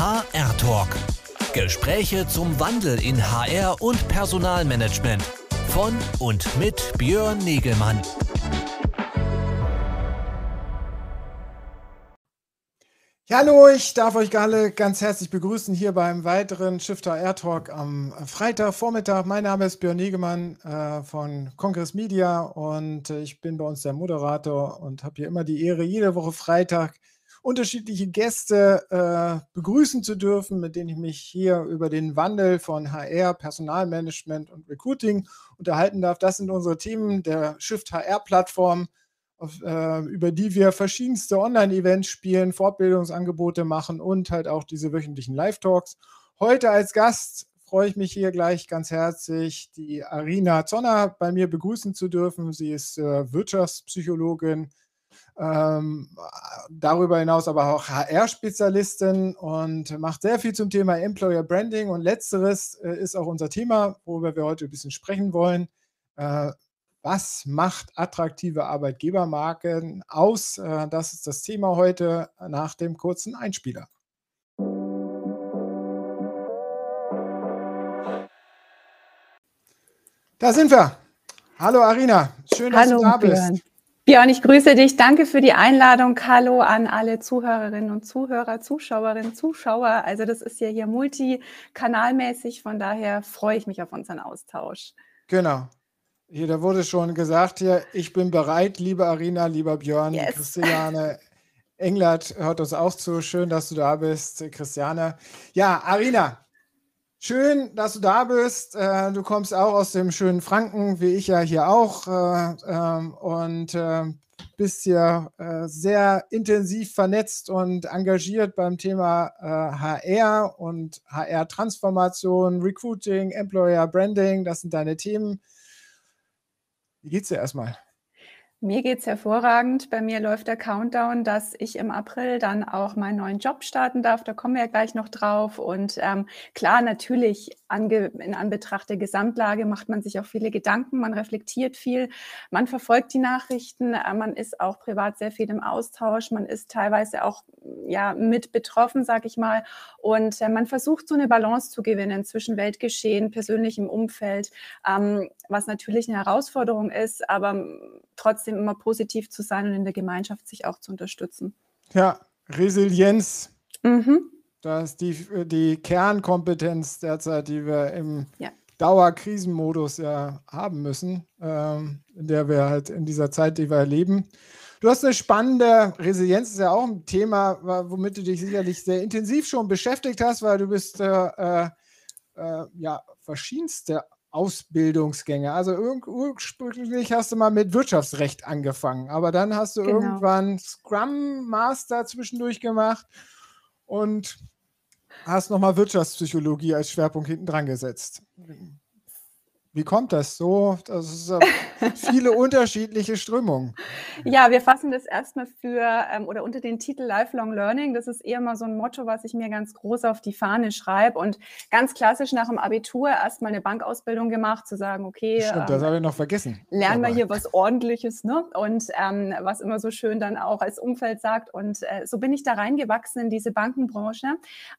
HR Talk. Gespräche zum Wandel in HR und Personalmanagement. Von und mit Björn Negelmann. hallo, ich darf euch alle ganz herzlich begrüßen hier beim weiteren Shifter Air Talk am Freitagvormittag. Mein Name ist Björn Negemann äh, von Congress Media und äh, ich bin bei uns der Moderator und habe hier immer die Ehre, jede Woche Freitag unterschiedliche Gäste äh, begrüßen zu dürfen, mit denen ich mich hier über den Wandel von HR, Personalmanagement und Recruiting unterhalten darf. Das sind unsere Themen der Shift HR Plattform auf, äh, über die wir verschiedenste Online-Events spielen, Fortbildungsangebote machen und halt auch diese wöchentlichen Live-Talks. Heute als Gast freue ich mich hier gleich ganz herzlich, die Arina Zonner bei mir begrüßen zu dürfen. Sie ist äh, Wirtschaftspsychologin, ähm, darüber hinaus aber auch HR-Spezialistin und macht sehr viel zum Thema Employer Branding. Und letzteres äh, ist auch unser Thema, worüber wir heute ein bisschen sprechen wollen. Äh, was macht attraktive Arbeitgebermarken aus? Äh, das ist das Thema heute nach dem kurzen Einspieler. Da sind wir. Hallo Arina, schön, dass Hallo, du da Björn. Bist. Björn, ich grüße dich. Danke für die Einladung. Hallo an alle Zuhörerinnen und Zuhörer, Zuschauerinnen, Zuschauer. Also das ist ja hier multikanalmäßig, von daher freue ich mich auf unseren Austausch. Genau. Hier, da wurde schon gesagt hier, ich bin bereit, liebe Arina, lieber Björn, yes. Christiane. Englert hört uns auch zu. Schön, dass du da bist, Christiane. Ja, Arina, schön, dass du da bist. Äh, du kommst auch aus dem schönen Franken, wie ich ja hier auch. Äh, ähm, und äh, bist hier sehr intensiv vernetzt und engagiert beim Thema HR und HR-Transformation, Recruiting, Employer Branding. Das sind deine Themen. Wie geht's dir erstmal? Mir geht's hervorragend. Bei mir läuft der Countdown, dass ich im April dann auch meinen neuen Job starten darf. Da kommen wir ja gleich noch drauf. Und ähm, klar, natürlich ange in Anbetracht der Gesamtlage macht man sich auch viele Gedanken, man reflektiert viel, man verfolgt die Nachrichten, äh, man ist auch privat sehr viel im Austausch, man ist teilweise auch ja mit betroffen, sag ich mal. Und äh, man versucht so eine Balance zu gewinnen zwischen Weltgeschehen, persönlichem Umfeld, ähm, was natürlich eine Herausforderung ist, aber trotzdem immer positiv zu sein und in der Gemeinschaft sich auch zu unterstützen. Ja, Resilienz. Mhm. Das ist die, die Kernkompetenz derzeit, die wir im ja. Dauerkrisenmodus ja haben müssen, ähm, in der wir halt in dieser Zeit, die wir erleben. Du hast eine spannende Resilienz, ist ja auch ein Thema, womit du dich sicherlich sehr intensiv schon beschäftigt hast, weil du bist äh, äh, äh ja verschiedenste Ausbildungsgänge. Also ursprünglich hast du mal mit Wirtschaftsrecht angefangen, aber dann hast du genau. irgendwann Scrum Master zwischendurch gemacht und hast nochmal Wirtschaftspsychologie als Schwerpunkt hinten dran gesetzt. Wie kommt das so? Das ist viele unterschiedliche Strömungen. Ja, wir fassen das erstmal für ähm, oder unter den Titel Lifelong Learning. Das ist eher mal so ein Motto, was ich mir ganz groß auf die Fahne schreibe und ganz klassisch nach dem Abitur erstmal eine Bankausbildung gemacht, zu sagen, okay, Stimmt, ähm, das habe ich noch vergessen. Lernen wir hier was Ordentliches, ne? Und ähm, was immer so schön dann auch als Umfeld sagt. Und äh, so bin ich da reingewachsen in diese Bankenbranche.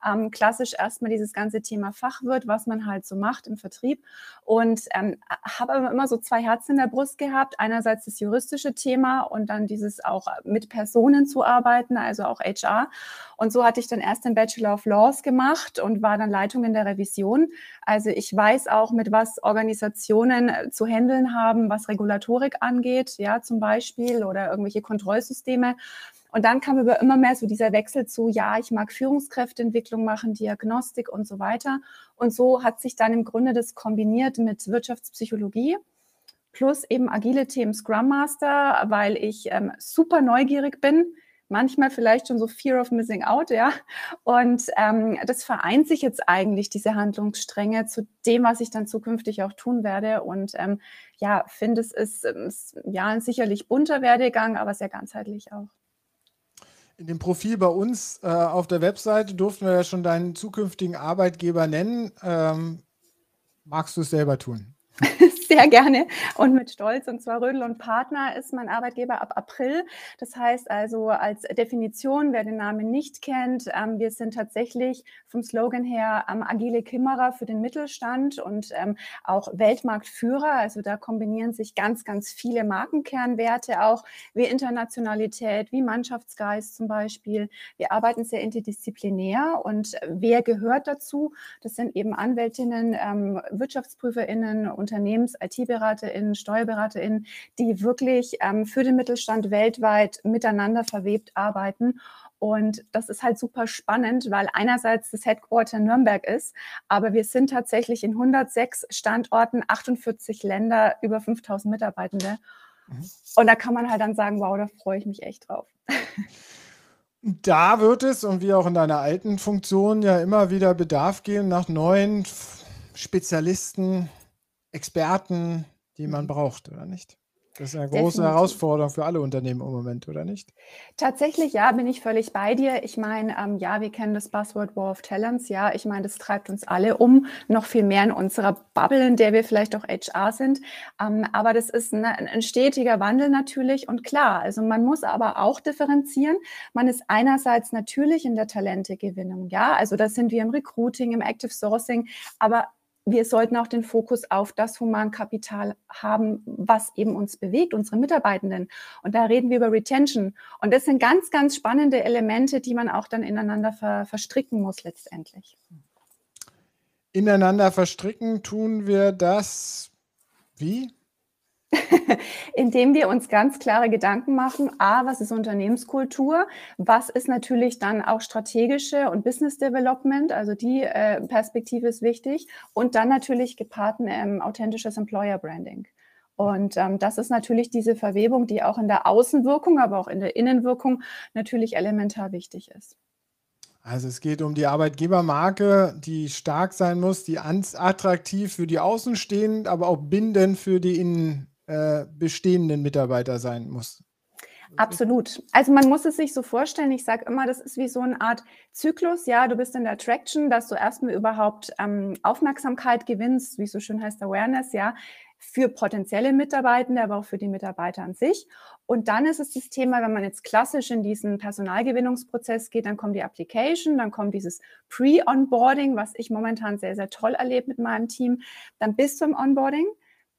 Ähm, klassisch erstmal dieses ganze Thema Fachwirt, was man halt so macht im Vertrieb und und ähm, habe immer so zwei Herzen in der Brust gehabt. Einerseits das juristische Thema und dann dieses auch mit Personen zu arbeiten, also auch HR. Und so hatte ich dann erst den Bachelor of Laws gemacht und war dann Leitung in der Revision. Also ich weiß auch, mit was Organisationen äh, zu handeln haben, was Regulatorik angeht, ja, zum Beispiel, oder irgendwelche Kontrollsysteme. Und dann kam über immer mehr so dieser Wechsel zu, ja, ich mag Führungskräfteentwicklung machen, Diagnostik und so weiter. Und so hat sich dann im Grunde das kombiniert mit Wirtschaftspsychologie plus eben agile Themen Scrum Master, weil ich ähm, super neugierig bin. Manchmal vielleicht schon so Fear of Missing Out, ja. Und ähm, das vereint sich jetzt eigentlich, diese Handlungsstränge, zu dem, was ich dann zukünftig auch tun werde. Und ähm, ja, finde, es ist, ist ja sicherlich bunter Werdegang, aber sehr ganzheitlich auch in dem Profil bei uns äh, auf der Webseite durften wir ja schon deinen zukünftigen Arbeitgeber nennen. Ähm, magst du es selber tun? sehr gerne und mit Stolz. Und zwar Rödel und Partner ist mein Arbeitgeber ab April. Das heißt also als Definition, wer den Namen nicht kennt, ähm, wir sind tatsächlich vom Slogan her ähm, agile Kimmerer für den Mittelstand und ähm, auch Weltmarktführer. Also da kombinieren sich ganz, ganz viele Markenkernwerte auch, wie Internationalität, wie Mannschaftsgeist zum Beispiel. Wir arbeiten sehr interdisziplinär und wer gehört dazu? Das sind eben Anwältinnen, ähm, WirtschaftsprüferInnen, Unternehmens-, IT-BeraterInnen, SteuerberaterInnen, die wirklich ähm, für den Mittelstand weltweit miteinander verwebt arbeiten. Und das ist halt super spannend, weil einerseits das Headquarter Nürnberg ist, aber wir sind tatsächlich in 106 Standorten, 48 Länder, über 5000 Mitarbeitende. Mhm. Und da kann man halt dann sagen, wow, da freue ich mich echt drauf. Da wird es, und wie auch in deiner alten Funktion, ja immer wieder Bedarf geben nach neuen Spezialisten, Experten, die man mhm. braucht, oder nicht? Das ist eine große Definitiv. Herausforderung für alle Unternehmen im Moment, oder nicht? Tatsächlich, ja, bin ich völlig bei dir. Ich meine, ähm, ja, wir kennen das Buzzword War of Talents. Ja, ich meine, das treibt uns alle um, noch viel mehr in unserer Bubble, in der wir vielleicht auch HR sind. Ähm, aber das ist eine, ein stetiger Wandel natürlich. Und klar, also man muss aber auch differenzieren. Man ist einerseits natürlich in der Talentegewinnung. Ja, also da sind wir im Recruiting, im Active Sourcing. Aber wir sollten auch den Fokus auf das Humankapital haben, was eben uns bewegt, unsere Mitarbeitenden. Und da reden wir über Retention. Und das sind ganz, ganz spannende Elemente, die man auch dann ineinander ver verstricken muss letztendlich. Ineinander verstricken tun wir das wie? Indem wir uns ganz klare Gedanken machen, a, was ist Unternehmenskultur, was ist natürlich dann auch strategische und Business Development, also die äh, Perspektive ist wichtig und dann natürlich gepaart ähm, authentisches Employer Branding. Und ähm, das ist natürlich diese Verwebung, die auch in der Außenwirkung, aber auch in der Innenwirkung natürlich elementar wichtig ist. Also es geht um die Arbeitgebermarke, die stark sein muss, die attraktiv für die Außenstehenden, aber auch bindend für die innen, äh, bestehenden Mitarbeiter sein muss. Absolut. Also man muss es sich so vorstellen, ich sage immer, das ist wie so eine Art Zyklus. Ja, du bist in der Attraction, dass du erstmal überhaupt ähm, Aufmerksamkeit gewinnst, wie es so schön heißt, Awareness, ja, für potenzielle Mitarbeitende, aber auch für die Mitarbeiter an sich. Und dann ist es das Thema, wenn man jetzt klassisch in diesen Personalgewinnungsprozess geht, dann kommt die Application, dann kommt dieses Pre-Onboarding, was ich momentan sehr, sehr toll erlebe mit meinem Team. Dann bist du im Onboarding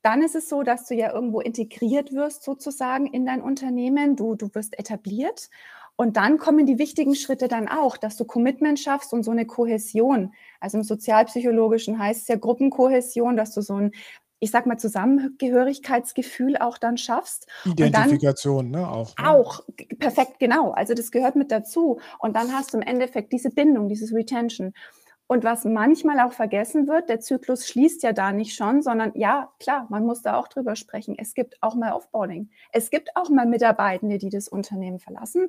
dann ist es so, dass du ja irgendwo integriert wirst sozusagen in dein Unternehmen. Du, du wirst etabliert. Und dann kommen die wichtigen Schritte dann auch, dass du Commitment schaffst und so eine Kohäsion. Also im Sozialpsychologischen heißt es ja Gruppenkohäsion, dass du so ein, ich sag mal, Zusammengehörigkeitsgefühl auch dann schaffst. Identifikation, dann, ne? Auch. Ne? Auch, perfekt, genau. Also das gehört mit dazu. Und dann hast du im Endeffekt diese Bindung, dieses Retention. Und was manchmal auch vergessen wird, der Zyklus schließt ja da nicht schon, sondern ja, klar, man muss da auch drüber sprechen. Es gibt auch mal Offboarding. Es gibt auch mal Mitarbeitende, die das Unternehmen verlassen.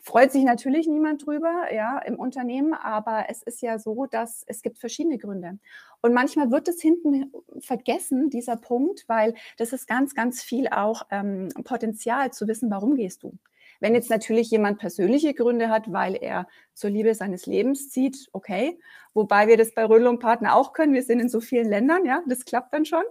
Freut sich natürlich niemand drüber, ja, im Unternehmen, aber es ist ja so, dass es gibt verschiedene Gründe. Und manchmal wird es hinten vergessen, dieser Punkt, weil das ist ganz, ganz viel auch ähm, Potenzial zu wissen, warum gehst du. Wenn jetzt natürlich jemand persönliche Gründe hat, weil er zur Liebe seines Lebens zieht, okay. Wobei wir das bei Rödel und Partner auch können. Wir sind in so vielen Ländern, ja, das klappt dann schon.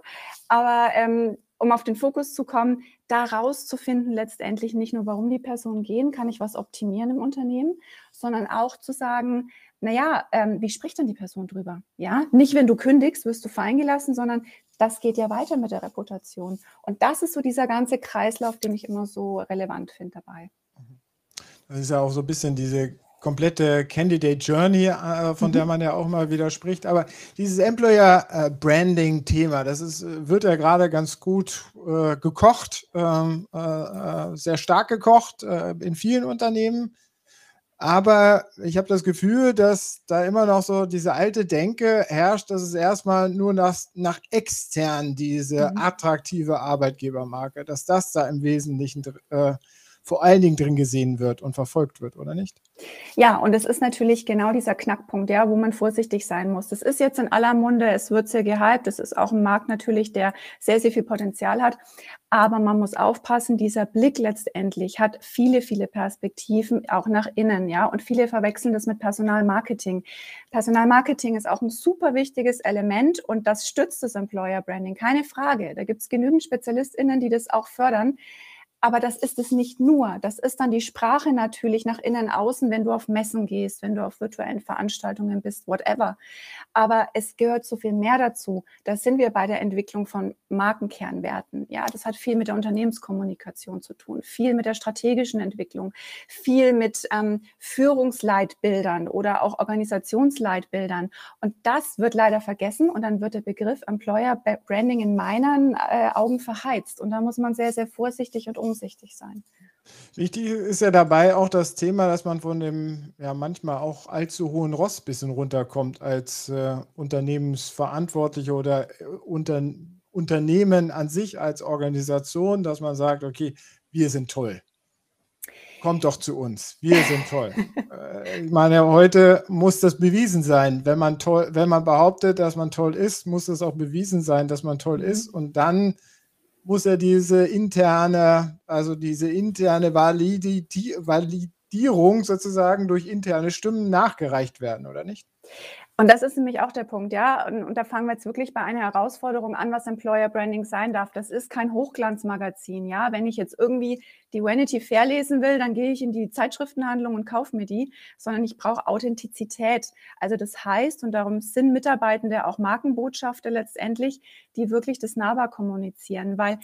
Aber ähm, um auf den Fokus zu kommen, da rauszufinden letztendlich nicht nur, warum die Personen gehen, kann ich was optimieren im Unternehmen, sondern auch zu sagen, naja, ähm, wie spricht denn die Person drüber? Ja, nicht wenn du kündigst, wirst du fallen gelassen, sondern das geht ja weiter mit der Reputation. Und das ist so dieser ganze Kreislauf, den ich immer so relevant finde dabei. Das ist ja auch so ein bisschen diese komplette Candidate Journey, äh, von mhm. der man ja auch mal wieder spricht. Aber dieses Employer äh, Branding Thema, das ist, wird ja gerade ganz gut äh, gekocht, ähm, äh, äh, sehr stark gekocht äh, in vielen Unternehmen. Aber ich habe das Gefühl, dass da immer noch so diese alte Denke herrscht, dass es erstmal nur nach, nach extern diese mhm. attraktive Arbeitgebermarke, dass das da im Wesentlichen vor allen Dingen drin gesehen wird und verfolgt wird, oder nicht? Ja, und es ist natürlich genau dieser Knackpunkt, ja, wo man vorsichtig sein muss. Das ist jetzt in aller Munde, es wird sehr gehypt, es ist auch ein Markt natürlich, der sehr, sehr viel Potenzial hat. Aber man muss aufpassen, dieser Blick letztendlich hat viele, viele Perspektiven auch nach innen, ja. Und viele verwechseln das mit Personalmarketing. Personalmarketing ist auch ein super wichtiges Element und das stützt das Employer Branding, keine Frage. Da gibt es genügend SpezialistInnen, die das auch fördern. Aber das ist es nicht nur. Das ist dann die Sprache natürlich nach innen, außen, wenn du auf Messen gehst, wenn du auf virtuellen Veranstaltungen bist, whatever. Aber es gehört so viel mehr dazu. Da sind wir bei der Entwicklung von Markenkernwerten. Ja, das hat viel mit der Unternehmenskommunikation zu tun, viel mit der strategischen Entwicklung, viel mit ähm, Führungsleitbildern oder auch Organisationsleitbildern. Und das wird leider vergessen und dann wird der Begriff Employer Branding in meinen äh, Augen verheizt. Und da muss man sehr, sehr vorsichtig und umsichtig sein. Wichtig ist ja dabei auch das Thema, dass man von dem ja manchmal auch allzu hohen Ross ein bisschen runterkommt als äh, Unternehmensverantwortlicher oder äh, unter, Unternehmen an sich als Organisation, dass man sagt, okay, wir sind toll. Kommt doch zu uns. Wir sind toll. äh, ich meine, heute muss das bewiesen sein. Wenn man toll, wenn man behauptet, dass man toll ist, muss es auch bewiesen sein, dass man toll mhm. ist. Und dann muss er diese interne, also diese interne Validierung sozusagen durch interne Stimmen nachgereicht werden, oder nicht? Und das ist nämlich auch der Punkt, ja. Und, und, da fangen wir jetzt wirklich bei einer Herausforderung an, was Employer Branding sein darf. Das ist kein Hochglanzmagazin, ja. Wenn ich jetzt irgendwie die Vanity Fair lesen will, dann gehe ich in die Zeitschriftenhandlung und kaufe mir die, sondern ich brauche Authentizität. Also das heißt, und darum sind Mitarbeitende auch Markenbotschafter letztendlich, die wirklich das nahbar kommunizieren, weil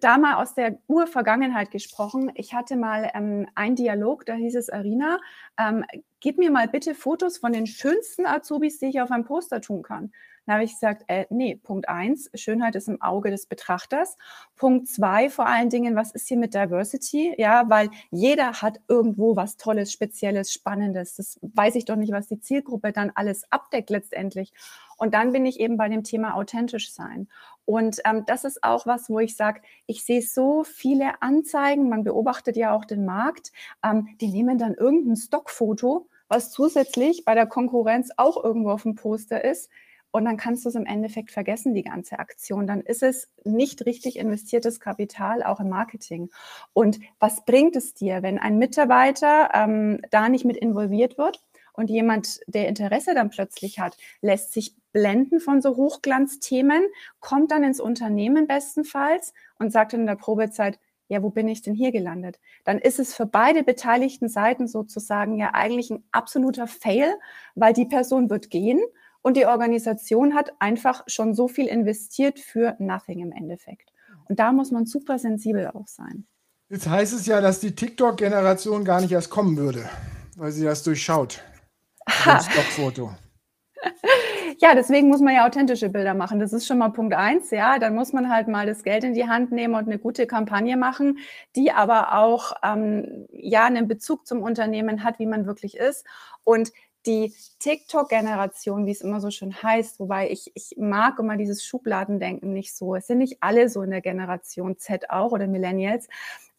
da mal aus der Urvergangenheit gesprochen. Ich hatte mal ähm, einen Dialog, da hieß es Arina, ähm, gib mir mal bitte Fotos von den schönsten Azubis, die ich auf einem Poster tun kann. Dann habe ich gesagt, äh, nee, Punkt eins, Schönheit ist im Auge des Betrachters. Punkt zwei, vor allen Dingen, was ist hier mit Diversity? Ja, weil jeder hat irgendwo was Tolles, Spezielles, Spannendes. Das weiß ich doch nicht, was die Zielgruppe dann alles abdeckt letztendlich. Und dann bin ich eben bei dem Thema authentisch sein. Und ähm, das ist auch was, wo ich sage, ich sehe so viele Anzeigen, man beobachtet ja auch den Markt, ähm, die nehmen dann irgendein Stockfoto, was zusätzlich bei der Konkurrenz auch irgendwo auf dem Poster ist. Und dann kannst du es im Endeffekt vergessen, die ganze Aktion. Dann ist es nicht richtig investiertes Kapital, auch im Marketing. Und was bringt es dir, wenn ein Mitarbeiter ähm, da nicht mit involviert wird? Und jemand, der Interesse dann plötzlich hat, lässt sich blenden von so Hochglanzthemen, kommt dann ins Unternehmen bestenfalls und sagt in der Probezeit, ja, wo bin ich denn hier gelandet? Dann ist es für beide beteiligten Seiten sozusagen ja eigentlich ein absoluter Fail, weil die Person wird gehen und die Organisation hat einfach schon so viel investiert für nothing im Endeffekt. Und da muss man super sensibel auch sein. Jetzt heißt es ja, dass die TikTok-Generation gar nicht erst kommen würde, weil sie das durchschaut. Das Stockfoto. Ja, deswegen muss man ja authentische Bilder machen. Das ist schon mal Punkt eins. Ja, dann muss man halt mal das Geld in die Hand nehmen und eine gute Kampagne machen, die aber auch ähm, ja einen Bezug zum Unternehmen hat, wie man wirklich ist. Und die TikTok-Generation, wie es immer so schön heißt, wobei ich, ich mag immer dieses Schubladendenken nicht so. Es sind nicht alle so in der Generation Z auch oder Millennials,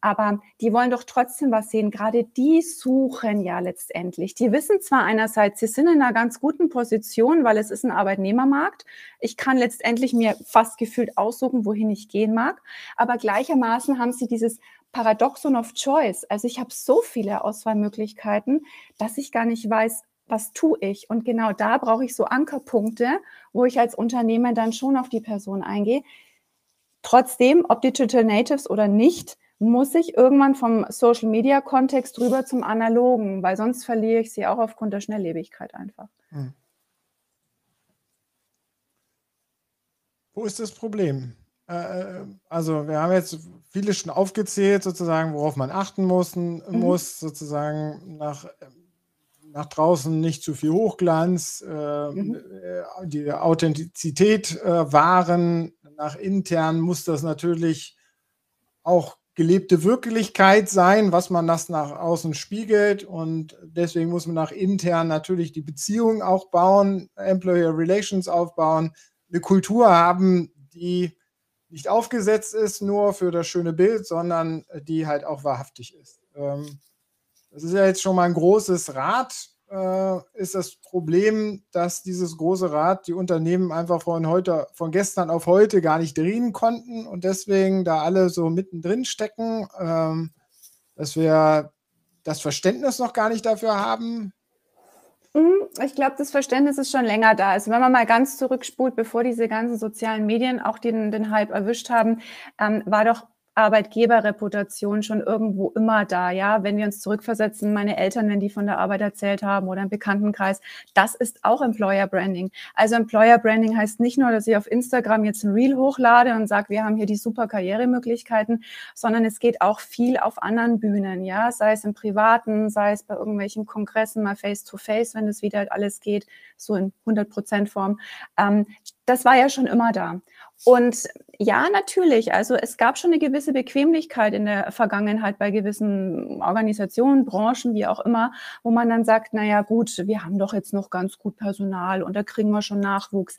aber die wollen doch trotzdem was sehen. Gerade die suchen ja letztendlich. Die wissen zwar einerseits, sie sind in einer ganz guten Position, weil es ist ein Arbeitnehmermarkt. Ich kann letztendlich mir fast gefühlt aussuchen, wohin ich gehen mag, aber gleichermaßen haben sie dieses Paradoxon of Choice. Also ich habe so viele Auswahlmöglichkeiten, dass ich gar nicht weiß, was tue ich? Und genau da brauche ich so Ankerpunkte, wo ich als Unternehmer dann schon auf die Person eingehe. Trotzdem, ob Digital Natives oder nicht, muss ich irgendwann vom Social Media Kontext rüber zum Analogen, weil sonst verliere ich sie auch aufgrund der Schnelllebigkeit einfach. Hm. Wo ist das Problem? Äh, äh, also wir haben jetzt viele schon aufgezählt, sozusagen, worauf man achten muss, mhm. muss sozusagen nach nach draußen nicht zu viel Hochglanz, äh, mhm. Äh, die Authentizität äh, wahren. Nach intern muss das natürlich auch gelebte Wirklichkeit sein, was man das nach außen spiegelt. Und deswegen muss man nach intern natürlich die Beziehung auch bauen, Employer Relations aufbauen, eine Kultur haben, die nicht aufgesetzt ist nur für das schöne Bild, sondern die halt auch wahrhaftig ist. Ähm, das ist ja jetzt schon mal ein großes Rad. Äh, ist das Problem, dass dieses große Rad die Unternehmen einfach von heute, von gestern auf heute gar nicht drehen konnten und deswegen da alle so mittendrin stecken, ähm, dass wir das Verständnis noch gar nicht dafür haben, Mhm, ich glaube, das Verständnis ist schon länger da. Also wenn man mal ganz zurückspult, bevor diese ganzen sozialen Medien auch den, den Hype erwischt haben, ähm, war doch Arbeitgeberreputation schon irgendwo immer da, ja. Wenn wir uns zurückversetzen, meine Eltern, wenn die von der Arbeit erzählt haben oder im Bekanntenkreis, das ist auch Employer Branding. Also Employer Branding heißt nicht nur, dass ich auf Instagram jetzt ein Reel hochlade und sage, wir haben hier die super Karrieremöglichkeiten, sondern es geht auch viel auf anderen Bühnen, ja, sei es im Privaten, sei es bei irgendwelchen Kongressen mal face to face, wenn es wieder alles geht, so in 100 Prozent Form. Ähm, das war ja schon immer da. Und ja, natürlich. Also es gab schon eine gewisse Bequemlichkeit in der Vergangenheit bei gewissen Organisationen, Branchen, wie auch immer, wo man dann sagt, na ja, gut, wir haben doch jetzt noch ganz gut Personal und da kriegen wir schon Nachwuchs.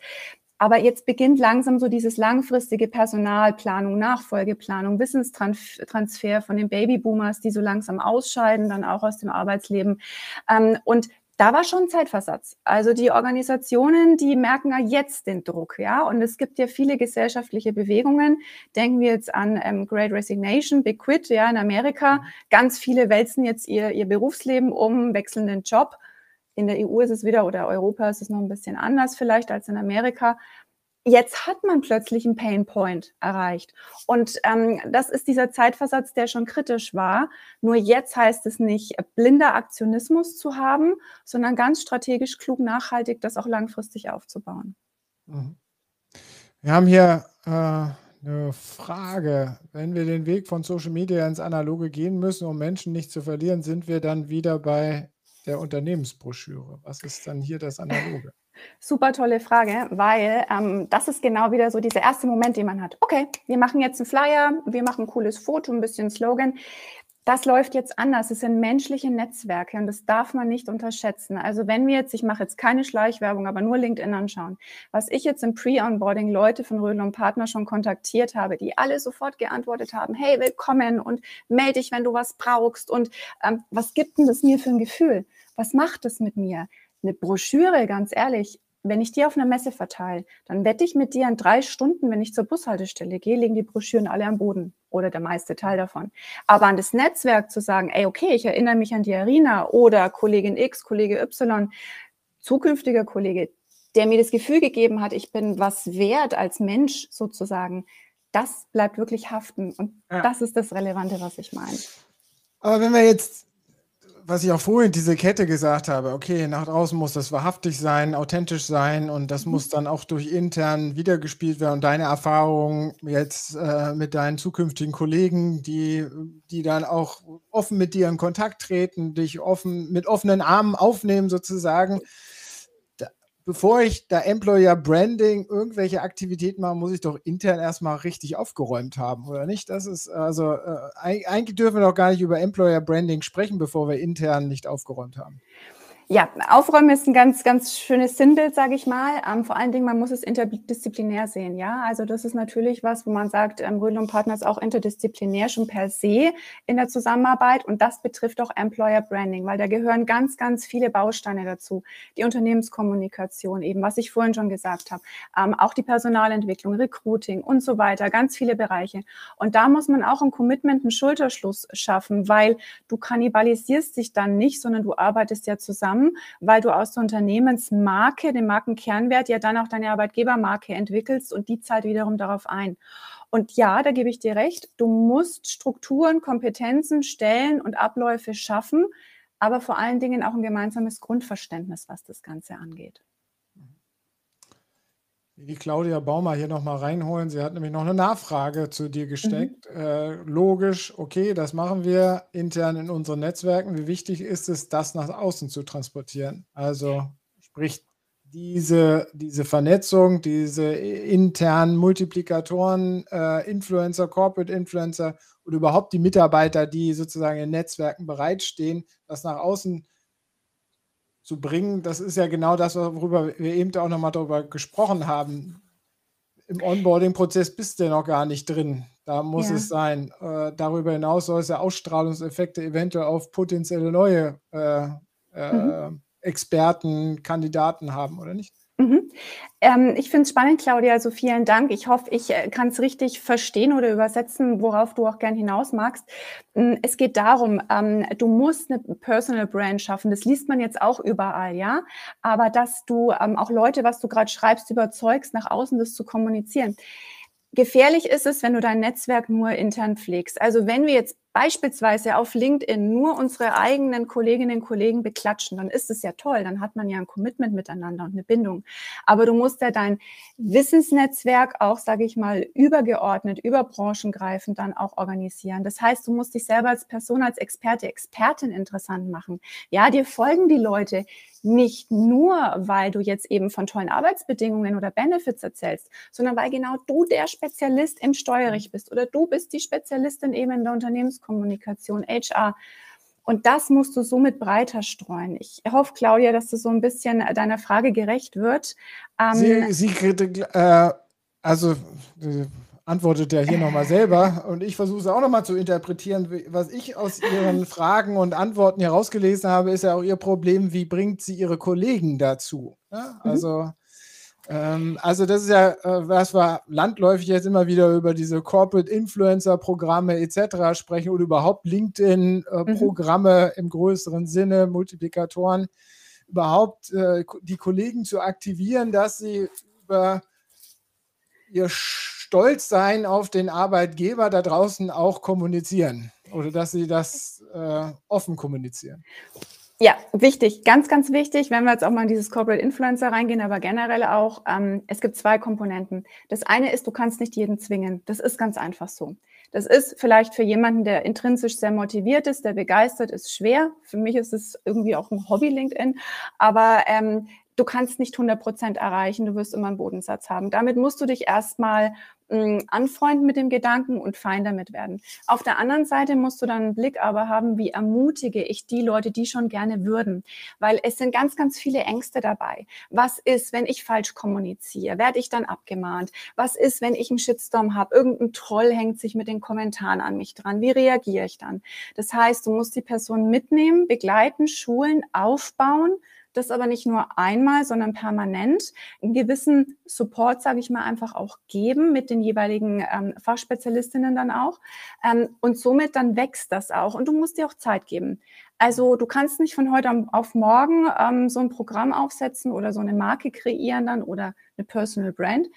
Aber jetzt beginnt langsam so dieses langfristige Personalplanung, Nachfolgeplanung, Wissenstransfer von den Babyboomers, die so langsam ausscheiden, dann auch aus dem Arbeitsleben. Ähm, und da war schon Zeitversatz. Also die Organisationen, die merken ja jetzt den Druck, ja. Und es gibt ja viele gesellschaftliche Bewegungen. Denken wir jetzt an ähm, Great Resignation, Big Quit, ja, in Amerika. Ganz viele wälzen jetzt ihr, ihr Berufsleben um, wechseln den Job. In der EU ist es wieder oder Europa ist es noch ein bisschen anders vielleicht als in Amerika jetzt hat man plötzlich einen Pain Point erreicht. Und ähm, das ist dieser Zeitversatz, der schon kritisch war. Nur jetzt heißt es nicht, blinder Aktionismus zu haben, sondern ganz strategisch, klug, nachhaltig, das auch langfristig aufzubauen. Mhm. Wir haben hier äh, eine Frage. Wenn wir den Weg von Social Media ins Analoge gehen müssen, um Menschen nicht zu verlieren, sind wir dann wieder bei der Unternehmensbroschüre. Was ist dann hier das Analoge? Super tolle Frage, weil ähm, das ist genau wieder so dieser erste Moment, den man hat. Okay, wir machen jetzt einen Flyer, wir machen ein cooles Foto, ein bisschen Slogan. Das läuft jetzt anders. Es sind menschliche Netzwerke und das darf man nicht unterschätzen. Also wenn wir jetzt, ich mache jetzt keine Schleichwerbung, aber nur LinkedIn anschauen, was ich jetzt im Pre-Onboarding Leute von Rödel und Partner schon kontaktiert habe, die alle sofort geantwortet haben, hey, willkommen und melde dich, wenn du was brauchst und ähm, was gibt denn das mir für ein Gefühl? Was macht es mit mir? Eine Broschüre, ganz ehrlich, wenn ich die auf einer Messe verteile, dann wette ich mit dir in drei Stunden, wenn ich zur Bushaltestelle gehe, liegen die Broschüren alle am Boden oder der meiste Teil davon. Aber an das Netzwerk zu sagen, ey, okay, ich erinnere mich an die Arena oder Kollegin X, Kollege Y, zukünftiger Kollege, der mir das Gefühl gegeben hat, ich bin was wert als Mensch sozusagen, das bleibt wirklich haften. Und ja. das ist das Relevante, was ich meine. Aber wenn wir jetzt was ich auch vorhin diese Kette gesagt habe, okay, nach draußen muss das wahrhaftig sein, authentisch sein und das mhm. muss dann auch durch intern wiedergespielt werden. Und deine Erfahrung jetzt äh, mit deinen zukünftigen Kollegen, die, die dann auch offen mit dir in Kontakt treten, dich offen mit offenen Armen aufnehmen sozusagen bevor ich da Employer Branding irgendwelche Aktivitäten mache, muss ich doch intern erstmal richtig aufgeräumt haben, oder nicht? Das ist also, äh, eigentlich dürfen wir doch gar nicht über Employer Branding sprechen, bevor wir intern nicht aufgeräumt haben. Ja, Aufräumen ist ein ganz, ganz schönes Sinnbild, sage ich mal. Ähm, vor allen Dingen, man muss es interdisziplinär sehen. Ja, also das ist natürlich was, wo man sagt, ähm, Rödel und Partner ist auch interdisziplinär schon per se in der Zusammenarbeit und das betrifft auch Employer Branding, weil da gehören ganz, ganz viele Bausteine dazu. Die Unternehmenskommunikation eben, was ich vorhin schon gesagt habe, ähm, auch die Personalentwicklung, Recruiting und so weiter, ganz viele Bereiche. Und da muss man auch ein Commitment, einen Schulterschluss schaffen, weil du kannibalisierst dich dann nicht, sondern du arbeitest ja zusammen zusammen, weil du aus der Unternehmensmarke, dem Markenkernwert, ja dann auch deine Arbeitgebermarke entwickelst und die zahlt wiederum darauf ein. Und ja, da gebe ich dir recht, du musst Strukturen, Kompetenzen, Stellen und Abläufe schaffen, aber vor allen Dingen auch ein gemeinsames Grundverständnis, was das Ganze angeht die Claudia Baumer hier nochmal reinholen. Sie hat nämlich noch eine Nachfrage zu dir gesteckt. Mhm. Äh, logisch, okay, das machen wir intern in unseren Netzwerken. Wie wichtig ist es, das nach außen zu transportieren? Also sprich, diese, diese Vernetzung, diese internen Multiplikatoren, äh, Influencer, Corporate Influencer und überhaupt die Mitarbeiter, die sozusagen in Netzwerken bereitstehen, das nach außen zu bringen. Das ist ja genau das, worüber wir eben auch nochmal darüber gesprochen haben. im Onboarding-Prozess bist du noch gar nicht drin. Da muss ja. es sein. Äh, darüber hinaus soll es ja Ausstrahlungseffekte eventuell auf potenzielle neue äh, äh, mhm. Experten, Kandidaten haben, oder nicht? Mhm. Ähm, ich finde es spannend, Claudia. Also vielen Dank. Ich hoffe, ich äh, kann es richtig verstehen oder übersetzen, worauf du auch gern hinaus magst. Hm, es geht darum, ähm, du musst eine Personal Brand schaffen. Das liest man jetzt auch überall, ja. Aber dass du ähm, auch Leute, was du gerade schreibst, überzeugst, nach außen das zu kommunizieren. Gefährlich ist es, wenn du dein Netzwerk nur intern pflegst. Also wenn wir jetzt beispielsweise auf LinkedIn nur unsere eigenen Kolleginnen und Kollegen beklatschen, dann ist es ja toll, dann hat man ja ein Commitment miteinander und eine Bindung. Aber du musst ja dein Wissensnetzwerk auch, sage ich mal, übergeordnet, über Branchen greifend dann auch organisieren. Das heißt, du musst dich selber als Person, als Experte, Expertin interessant machen. Ja, dir folgen die Leute nicht nur, weil du jetzt eben von tollen Arbeitsbedingungen oder Benefits erzählst, sondern weil genau du der Spezialist im Steuerrecht bist oder du bist die Spezialistin eben in der Unternehmens Kommunikation, HR. Und das musst du somit breiter streuen. Ich hoffe, Claudia, dass das so ein bisschen deiner Frage gerecht wird. Ähm, Sie, Sie äh, also äh, antwortet ja hier nochmal selber und ich versuche es auch nochmal zu interpretieren. Was ich aus Ihren Fragen und Antworten herausgelesen habe, ist ja auch Ihr Problem, wie bringt sie Ihre Kollegen dazu? Ja? Mhm. Also ähm, also das ist ja, äh, was wir landläufig jetzt immer wieder über diese Corporate Influencer Programme etc. sprechen oder überhaupt LinkedIn äh, mhm. Im größeren Sinne, Multiplikatoren, überhaupt äh, die Kollegen zu aktivieren, dass sie über ihr Stolzsein auf den Arbeitgeber da draußen auch kommunizieren oder dass sie das äh, offen kommunizieren. Ja, wichtig, ganz, ganz wichtig, wenn wir jetzt auch mal in dieses Corporate Influencer reingehen, aber generell auch, ähm, es gibt zwei Komponenten. Das eine ist, du kannst nicht jeden zwingen. Das ist ganz einfach so. Das ist vielleicht für jemanden, der intrinsisch sehr motiviert ist, der begeistert ist, schwer. Für mich ist es irgendwie auch ein Hobby LinkedIn. Aber ähm, du kannst nicht 100 Prozent erreichen, du wirst immer einen Bodensatz haben. Damit musst du dich erstmal mh, anfreunden mit dem Gedanken und fein damit werden. Auf der anderen Seite musst du dann einen Blick aber haben, wie ermutige ich die Leute, die schon gerne würden. Weil es sind ganz, ganz viele Ängste dabei. Was ist, wenn ich falsch kommuniziere? Werde ich dann abgemahnt? Was ist, wenn ich einen Shitstorm habe? Irgendein Troll hängt sich mit den Kommentaren an mich dran. Wie reagiere ich dann? Das heißt, du musst die Person mitnehmen, begleiten, schulen, aufbauen das aber nicht nur einmal, sondern permanent einen gewissen Support, sage ich mal, einfach auch geben mit den jeweiligen ähm, Fachspezialistinnen dann auch. Ähm, und somit dann wächst das auch. Und du musst dir auch Zeit geben. Also du kannst nicht von heute auf morgen ähm, so ein Programm aufsetzen oder so eine Marke kreieren dann oder eine Personal Brand.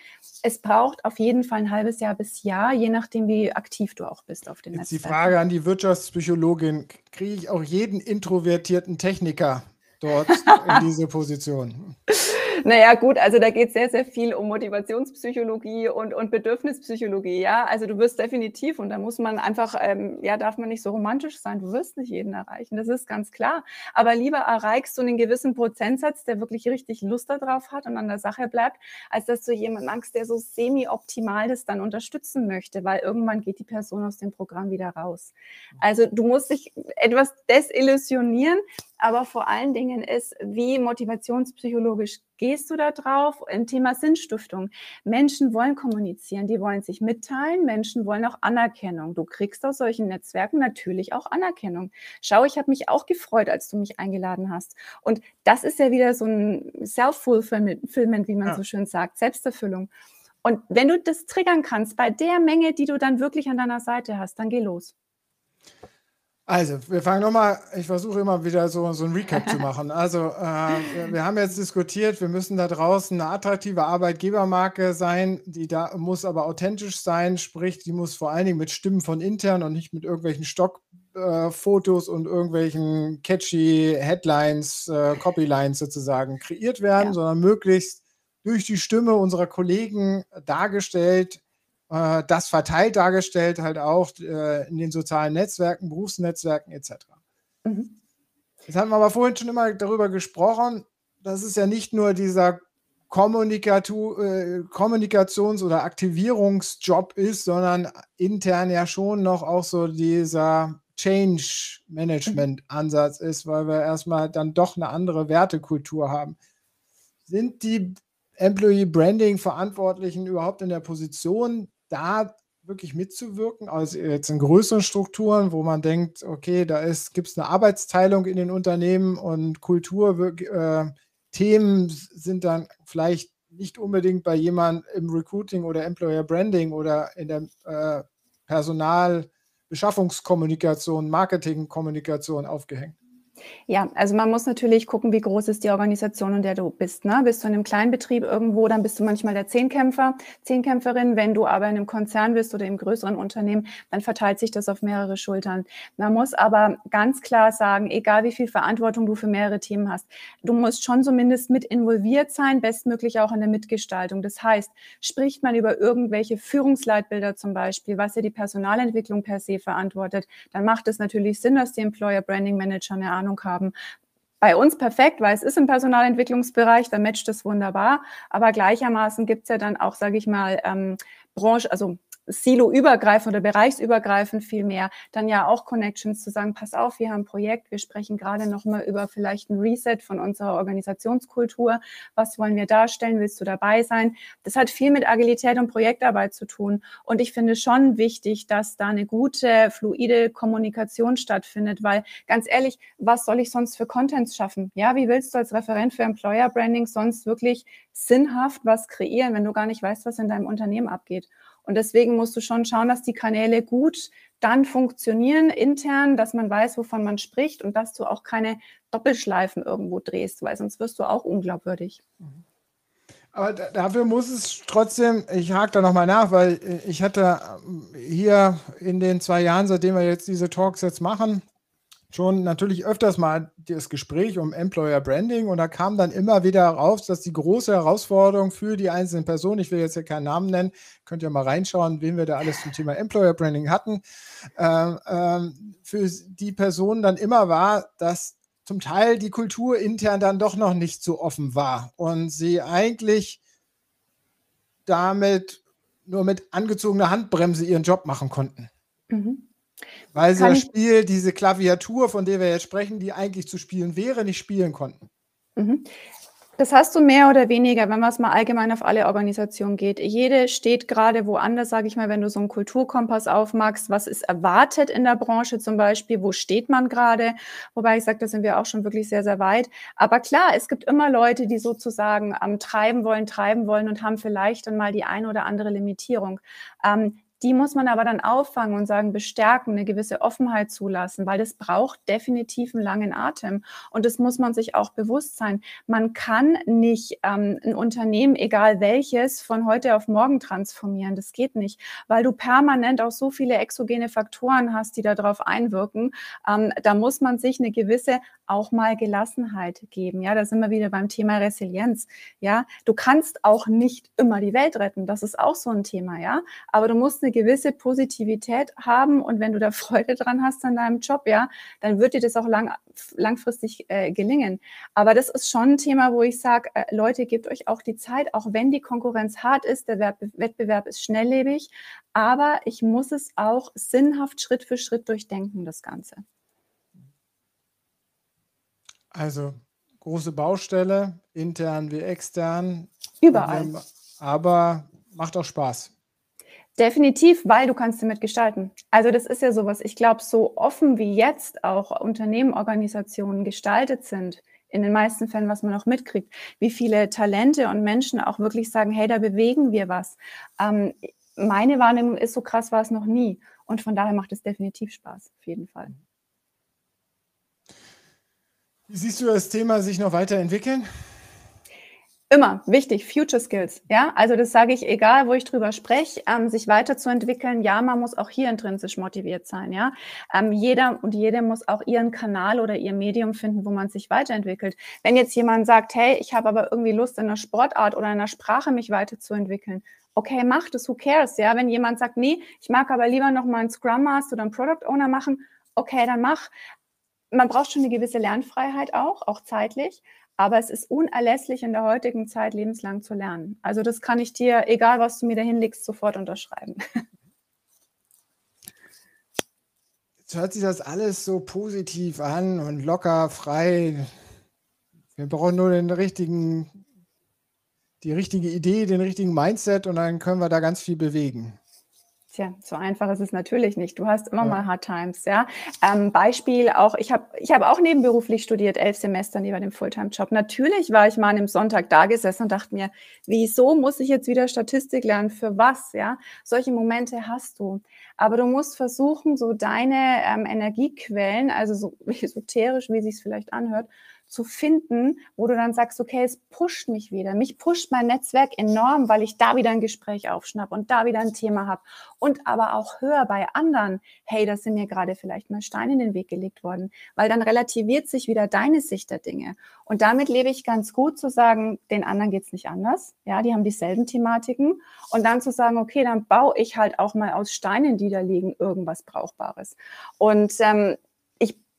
Es braucht auf jeden Fall ein halbes Jahr bis Jahr, je nachdem, wie aktiv du auch bist auf dem Netz. Die Frage an die Wirtschaftspsychologin, kriege ich auch jeden introvertierten Techniker dort in diese Position? Naja, gut, also da geht es sehr, sehr viel um Motivationspsychologie und, und Bedürfnispsychologie, ja. Also du wirst definitiv, und da muss man einfach, ähm, ja, darf man nicht so romantisch sein, du wirst nicht jeden erreichen, das ist ganz klar. Aber lieber erreichst du einen gewissen Prozentsatz, der wirklich richtig Lust darauf hat und an der Sache bleibt, als dass du jemanden magst, der so semi-optimal das dann unterstützen möchte, weil irgendwann geht die Person aus dem Programm wieder raus. Also du musst dich etwas desillusionieren, aber vor allen Dingen ist, wie motivationspsychologisch gehst du da drauf? Ein Thema Sinnstiftung. Menschen wollen kommunizieren, die wollen sich mitteilen, Menschen wollen auch Anerkennung. Du kriegst aus solchen Netzwerken natürlich auch Anerkennung. Schau, ich habe mich auch gefreut, als du mich eingeladen hast. Und das ist ja wieder so ein Self-Fulfillment, wie man ja. so schön sagt, Selbsterfüllung. Und wenn du das triggern kannst bei der Menge, die du dann wirklich an deiner Seite hast, dann geh los. Also, wir fangen nochmal, ich versuche immer wieder so, so ein Recap zu machen. Also, äh, wir haben jetzt diskutiert, wir müssen da draußen eine attraktive Arbeitgebermarke sein, die da muss aber authentisch sein, sprich, die muss vor allen Dingen mit Stimmen von intern und nicht mit irgendwelchen Stockfotos äh, und irgendwelchen catchy Headlines, äh, Copylines sozusagen kreiert werden, ja. sondern möglichst durch die Stimme unserer Kollegen dargestellt, äh, das verteilt dargestellt, halt auch äh, in den sozialen Netzwerken, Berufsnetzwerken etc. Mhm. Jetzt haben wir aber vorhin schon immer darüber gesprochen, dass es ja nicht nur dieser Kommunikatu äh, Kommunikations- oder Aktivierungsjob ist, sondern intern ja schon noch auch so dieser Change Management Ansatz ist, weil wir erstmal dann doch eine andere Wertekultur haben. Sind die Employee Branding Verantwortlichen überhaupt in der Position, da wirklich mitzuwirken, also jetzt in größeren Strukturen, wo man denkt, okay, da gibt es eine Arbeitsteilung in den Unternehmen und Kulturthemen äh, sind dann vielleicht nicht unbedingt bei jemand im Recruiting oder Employer Branding oder in der äh, Personalbeschaffungskommunikation, Marketingkommunikation aufgehängt. Ja, also man muss natürlich gucken, wie groß ist die Organisation, in der du bist. Ne? Bist du in einem kleinen Betrieb irgendwo, dann bist du manchmal der Zehnkämpfer, Zehnkämpferin. Wenn du aber in einem Konzern bist oder im größeren Unternehmen, dann verteilt sich das auf mehrere Schultern. Man muss aber ganz klar sagen, egal wie viel Verantwortung du für mehrere Themen hast, du musst schon zumindest mit involviert sein, bestmöglich auch in der Mitgestaltung. Das heißt, spricht man über irgendwelche Führungsleitbilder zum Beispiel, was ja die Personalentwicklung per se verantwortet, dann macht es natürlich Sinn, dass die Employer Branding Manager eine Ahnung Ahnung haben. Bei uns perfekt, weil es ist im Personalentwicklungsbereich, da matcht es wunderbar. Aber gleichermaßen gibt es ja dann auch, sage ich mal, ähm, Branche, also Silo-übergreifend oder bereichsübergreifend vielmehr, dann ja auch Connections zu sagen, pass auf, wir haben ein Projekt, wir sprechen gerade nochmal über vielleicht ein Reset von unserer Organisationskultur. Was wollen wir darstellen? Willst du dabei sein? Das hat viel mit Agilität und Projektarbeit zu tun. Und ich finde schon wichtig, dass da eine gute, fluide Kommunikation stattfindet, weil ganz ehrlich, was soll ich sonst für Contents schaffen? Ja, wie willst du als Referent für Employer Branding sonst wirklich sinnhaft was kreieren, wenn du gar nicht weißt, was in deinem Unternehmen abgeht? Und deswegen musst du schon schauen, dass die Kanäle gut dann funktionieren intern, dass man weiß, wovon man spricht und dass du auch keine Doppelschleifen irgendwo drehst, weil sonst wirst du auch unglaubwürdig. Aber dafür muss es trotzdem, ich hake da nochmal nach, weil äh, ich hatte ähm, hier in den zwei Jahren, seitdem wir jetzt diese Talks jetzt machen, schon natürlich öfters mal das Gespräch um Employer Branding und da kam dann immer wieder raus, dass die große Herausforderung für die einzelnen Personen, ich will jetzt hier keinen Namen nennen, könnt ihr mal reinschauen, wen wir da alles zum Thema Employer Branding hatten, äh, äh, für die Personen dann immer war, dass zum Teil die Kultur intern dann doch noch nicht so offen war und sie eigentlich damit nur mit angezogener Handbremse ihren Job machen konnten. Mhm. Weil sie das Spiel, diese Klaviatur, von der wir jetzt sprechen, die eigentlich zu spielen wäre, nicht spielen konnten. Mhm. Das hast du mehr oder weniger, wenn man es mal allgemein auf alle Organisationen geht. Jede steht gerade woanders, sage ich mal, wenn du so einen Kulturkompass aufmachst, was ist erwartet in der Branche zum Beispiel, wo steht man gerade? Wobei ich sage, da sind wir auch schon wirklich sehr, sehr weit. Aber klar, es gibt immer Leute, die sozusagen ähm, treiben wollen, treiben wollen und haben vielleicht dann mal die eine oder andere Limitierung. Ähm, die muss man aber dann auffangen und sagen, bestärken, eine gewisse Offenheit zulassen, weil das braucht definitiv einen langen Atem. Und das muss man sich auch bewusst sein. Man kann nicht ähm, ein Unternehmen, egal welches, von heute auf morgen transformieren. Das geht nicht, weil du permanent auch so viele exogene Faktoren hast, die darauf einwirken. Ähm, da muss man sich eine gewisse auch mal Gelassenheit geben. Ja, da sind wir wieder beim Thema Resilienz. Ja, du kannst auch nicht immer die Welt retten. Das ist auch so ein Thema. Ja, aber du musst eine gewisse Positivität haben und wenn du da Freude dran hast an deinem Job, ja, dann wird dir das auch lang, langfristig äh, gelingen. Aber das ist schon ein Thema, wo ich sage, äh, Leute, gebt euch auch die Zeit, auch wenn die Konkurrenz hart ist, der Wettbewerb ist schnelllebig, aber ich muss es auch sinnhaft Schritt für Schritt durchdenken, das Ganze. Also große Baustelle, intern wie extern. Überall. Aber macht auch Spaß. Definitiv, weil du kannst damit gestalten. Also das ist ja sowas. Ich glaube, so offen wie jetzt auch Unternehmen, Organisationen gestaltet sind, in den meisten Fällen, was man auch mitkriegt, wie viele Talente und Menschen auch wirklich sagen, hey, da bewegen wir was. Ähm, meine Wahrnehmung ist, so krass war es noch nie. Und von daher macht es definitiv Spaß, auf jeden Fall. Wie siehst du das Thema sich noch weiterentwickeln? Immer wichtig, Future Skills. Ja, also das sage ich, egal wo ich drüber spreche, ähm, sich weiterzuentwickeln. Ja, man muss auch hier intrinsisch motiviert sein. Ja, ähm, jeder und jede muss auch ihren Kanal oder ihr Medium finden, wo man sich weiterentwickelt. Wenn jetzt jemand sagt, hey, ich habe aber irgendwie Lust in einer Sportart oder in einer Sprache mich weiterzuentwickeln, okay, mach das, who cares? Ja, wenn jemand sagt, nee, ich mag aber lieber noch mal einen Scrum Master oder einen Product Owner machen, okay, dann mach man braucht schon eine gewisse Lernfreiheit auch, auch zeitlich. Aber es ist unerlässlich in der heutigen Zeit lebenslang zu lernen. Also das kann ich dir, egal was du mir da hinlegst, sofort unterschreiben. Jetzt hört sich das alles so positiv an und locker, frei. Wir brauchen nur den richtigen die richtige Idee, den richtigen Mindset und dann können wir da ganz viel bewegen. Tja, so einfach ist es natürlich nicht. Du hast immer ja. mal Hard Times, ja. Ähm, Beispiel auch, ich habe ich hab auch nebenberuflich studiert, elf Semester neben dem Fulltime-Job. Natürlich war ich mal an einem Sonntag da gesessen und dachte mir, wieso muss ich jetzt wieder Statistik lernen? Für was, ja? Solche Momente hast du. Aber du musst versuchen, so deine ähm, Energiequellen, also so esoterisch, wie sich es vielleicht anhört, zu finden, wo du dann sagst, okay, es pusht mich wieder. Mich pusht mein Netzwerk enorm, weil ich da wieder ein Gespräch aufschnapp und da wieder ein Thema habe. Und aber auch höre bei anderen, hey, da sind mir gerade vielleicht mal Steine in den Weg gelegt worden, weil dann relativiert sich wieder deine Sicht der Dinge. Und damit lebe ich ganz gut zu sagen, den anderen geht's nicht anders. Ja, die haben dieselben Thematiken. Und dann zu sagen, okay, dann baue ich halt auch mal aus Steinen, die da liegen, irgendwas Brauchbares. Und ähm,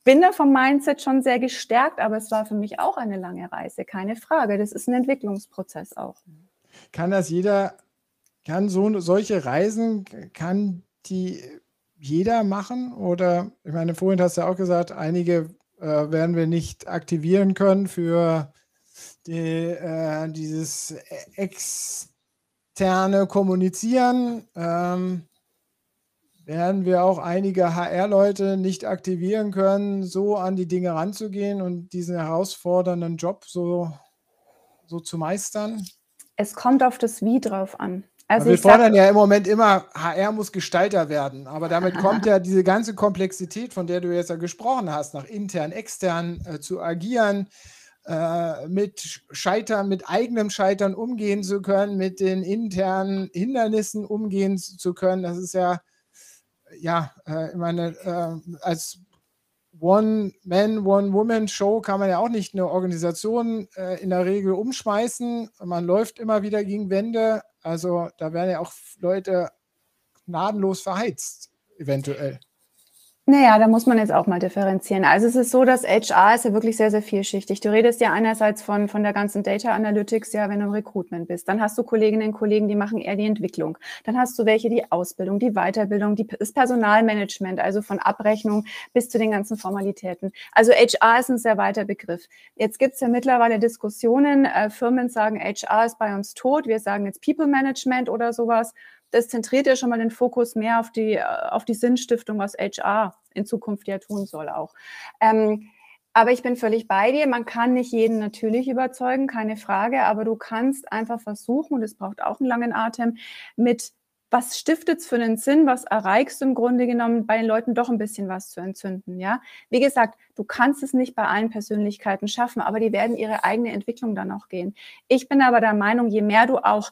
bin da vom Mindset schon sehr gestärkt, aber es war für mich auch eine lange Reise, keine Frage. Das ist ein Entwicklungsprozess auch. Kann das jeder, kann so solche Reisen, kann die jeder machen? Oder ich meine, vorhin hast du ja auch gesagt, einige äh, werden wir nicht aktivieren können für die, äh, dieses externe Kommunizieren. Ähm, werden wir auch einige HR-Leute nicht aktivieren können, so an die Dinge ranzugehen und diesen herausfordernden Job so, so zu meistern? Es kommt auf das Wie drauf an. Also wir fordern ja im Moment immer, HR muss Gestalter werden, aber damit kommt ja diese ganze Komplexität, von der du jetzt ja gesprochen hast, nach intern, extern äh, zu agieren, äh, mit Scheitern, mit eigenem Scheitern umgehen zu können, mit den internen Hindernissen umgehen zu können. Das ist ja ja, äh, ich meine, äh, als One-Man, One-Woman-Show kann man ja auch nicht eine Organisation äh, in der Regel umschmeißen. Man läuft immer wieder gegen Wände. Also da werden ja auch Leute gnadenlos verheizt, eventuell. Naja, da muss man jetzt auch mal differenzieren. Also es ist so, dass HR ist ja wirklich sehr, sehr vielschichtig. Du redest ja einerseits von, von der ganzen Data Analytics, ja, wenn du im Recruitment bist. Dann hast du Kolleginnen und Kollegen, die machen eher die Entwicklung. Dann hast du welche, die Ausbildung, die Weiterbildung, die, das Personalmanagement, also von Abrechnung bis zu den ganzen Formalitäten. Also HR ist ein sehr weiter Begriff. Jetzt gibt es ja mittlerweile Diskussionen. Äh, Firmen sagen, HR ist bei uns tot. Wir sagen jetzt People Management oder sowas das zentriert ja schon mal den Fokus mehr auf die, äh, auf die Sinnstiftung, was HR in Zukunft ja tun soll auch. Ähm, aber ich bin völlig bei dir. Man kann nicht jeden natürlich überzeugen, keine Frage. Aber du kannst einfach versuchen, und es braucht auch einen langen Atem, mit was stiftet es für einen Sinn, was erreichst du im Grunde genommen, bei den Leuten doch ein bisschen was zu entzünden, ja? Wie gesagt, du kannst es nicht bei allen Persönlichkeiten schaffen, aber die werden ihre eigene Entwicklung dann auch gehen. Ich bin aber der Meinung, je mehr du auch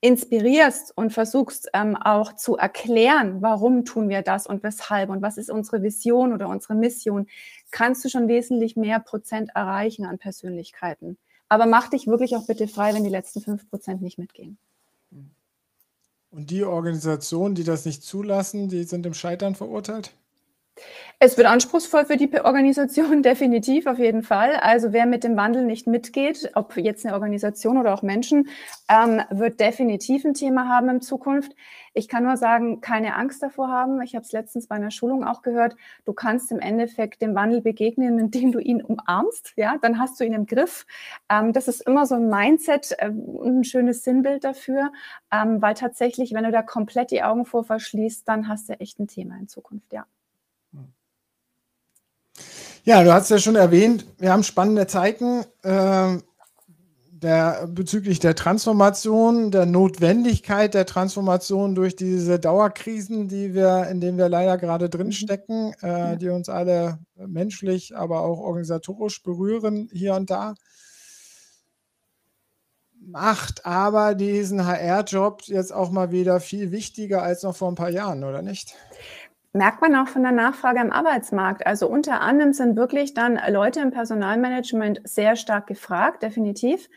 inspirierst und versuchst ähm, auch zu erklären, warum tun wir das und weshalb und was ist unsere Vision oder unsere Mission, kannst du schon wesentlich mehr Prozent erreichen an Persönlichkeiten. Aber mach dich wirklich auch bitte frei, wenn die letzten fünf Prozent nicht mitgehen. Und die Organisationen, die das nicht zulassen, die sind im Scheitern verurteilt? Es wird anspruchsvoll für die Organisation, definitiv, auf jeden Fall. Also wer mit dem Wandel nicht mitgeht, ob jetzt eine Organisation oder auch Menschen, ähm, wird definitiv ein Thema haben in Zukunft. Ich kann nur sagen, keine Angst davor haben. Ich habe es letztens bei einer Schulung auch gehört. Du kannst im Endeffekt dem Wandel begegnen, indem du ihn umarmst. Ja, dann hast du ihn im Griff. Ähm, das ist immer so ein Mindset, äh, ein schönes Sinnbild dafür, ähm, weil tatsächlich, wenn du da komplett die Augen vor verschließt, dann hast du echt ein Thema in Zukunft. Ja. Ja, du hast ja schon erwähnt, wir haben spannende Zeiten äh, der, bezüglich der Transformation, der Notwendigkeit der Transformation durch diese Dauerkrisen, die wir, in denen wir leider gerade drinstecken, mhm. äh, die uns alle menschlich, aber auch organisatorisch berühren hier und da. Macht aber diesen HR-Job jetzt auch mal wieder viel wichtiger als noch vor ein paar Jahren, oder nicht? Merkt man auch von der Nachfrage am Arbeitsmarkt. Also unter anderem sind wirklich dann Leute im Personalmanagement sehr stark gefragt, definitiv.